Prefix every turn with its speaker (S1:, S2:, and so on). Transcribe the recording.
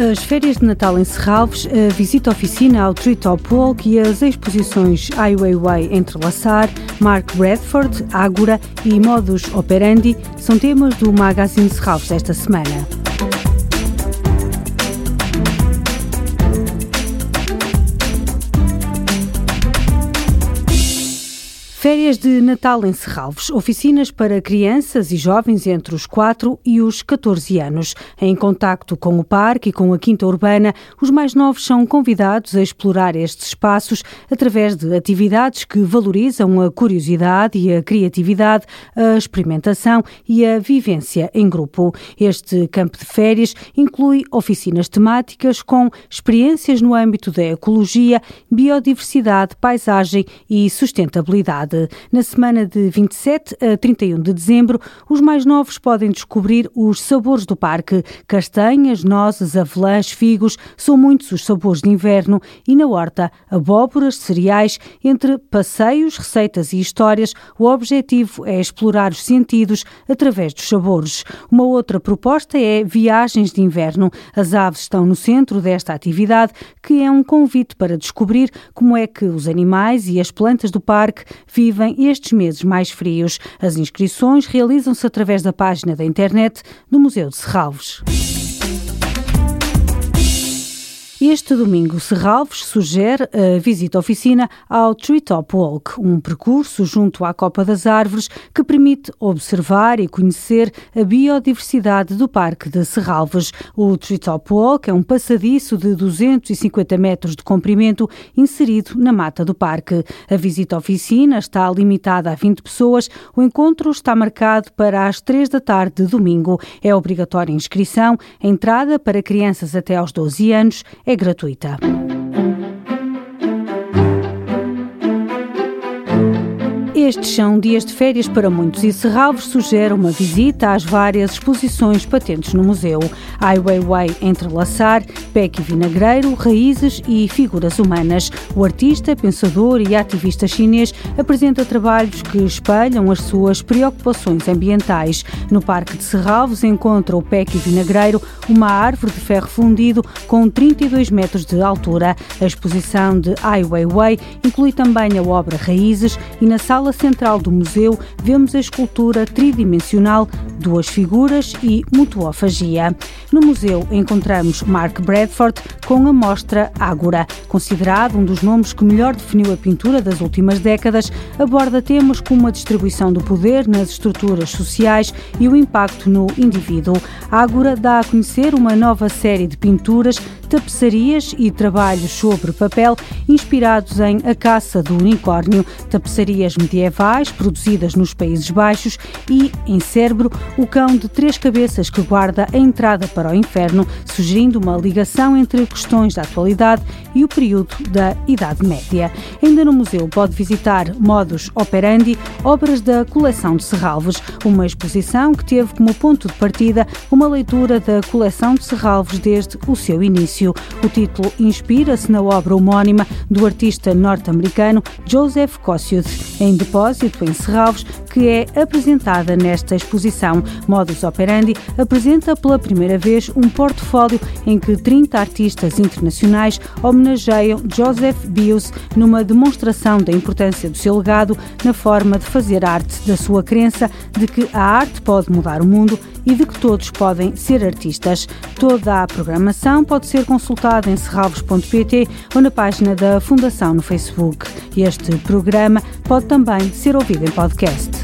S1: As férias de Natal em Serralves, a visita oficina ao Treetop Walk e as exposições Ai Weiwei Entrelaçar, Mark Bradford, Ágora e Modus Operandi são temas do Magazine Serralves desta semana. Férias de Natal em Serralves. Oficinas para crianças e jovens entre os 4 e os 14 anos. Em contacto com o parque e com a Quinta Urbana, os mais novos são convidados a explorar estes espaços através de atividades que valorizam a curiosidade e a criatividade, a experimentação e a vivência em grupo. Este campo de férias inclui oficinas temáticas com experiências no âmbito da ecologia, biodiversidade, paisagem e sustentabilidade. Na semana de 27 a 31 de dezembro, os mais novos podem descobrir os sabores do parque. Castanhas, nozes, avelãs, figos, são muitos os sabores de inverno e na horta, abóboras, cereais, entre passeios, receitas e histórias, o objetivo é explorar os sentidos através dos sabores. Uma outra proposta é viagens de inverno. As aves estão no centro desta atividade, que é um convite para descobrir como é que os animais e as plantas do parque vivem estes meses mais frios. As inscrições realizam-se através da página da internet do Museu de Serralves. Este domingo, Serralves sugere a visita oficina ao Treetop Walk, um percurso junto à Copa das Árvores que permite observar e conhecer a biodiversidade do Parque de Serralves. O Treetop Walk é um passadiço de 250 metros de comprimento inserido na mata do parque. A visita oficina está limitada a 20 pessoas. O encontro está marcado para as 3 da tarde de domingo. É obrigatória inscrição. A entrada para crianças até aos 12 anos é gratuita. Estes são dias de férias para muitos e Serralves sugere uma visita às várias exposições patentes no museu. Ai Weiwei Entrelaçar, Peck e Vinagreiro, Raízes e Figuras Humanas. O artista, pensador e ativista chinês apresenta trabalhos que espelham as suas preocupações ambientais. No Parque de Serralves encontra o Peck e Vinagreiro, uma árvore de ferro fundido com 32 metros de altura. A exposição de Ai Weiwei inclui também a obra Raízes e na sala central do museu vemos a escultura tridimensional Duas Figuras e Mutuofagia. No museu encontramos Mark Bradford com a mostra Ágora. Considerado um dos nomes que melhor definiu a pintura das últimas décadas, aborda temas como a distribuição do poder nas estruturas sociais e o impacto no indivíduo. Ágora dá a conhecer uma nova série de pinturas tapeçarias e trabalhos sobre papel inspirados em A Caça do Unicórnio, tapeçarias medievais produzidas nos Países Baixos e, em Cérebro, o cão de três cabeças que guarda a entrada para o inferno, sugerindo uma ligação entre questões da atualidade e o período da Idade Média. Ainda no museu pode visitar Modus Operandi, obras da coleção de Serralves, uma exposição que teve como ponto de partida uma leitura da coleção de Serralves desde o seu início. O título inspira-se na obra homónima do artista norte-americano Joseph Kossiud, em depósito em Serralves, que é apresentada nesta exposição. Modus Operandi apresenta pela primeira vez um portfólio em que 30 artistas internacionais homenageiam Joseph Bios numa demonstração da importância do seu legado na forma de fazer arte, da sua crença de que a arte pode mudar o mundo e de que todos podem ser artistas. Toda a programação pode ser consultada em serralvos.pt ou na página da Fundação no Facebook. Este programa pode também ser ouvido em podcast.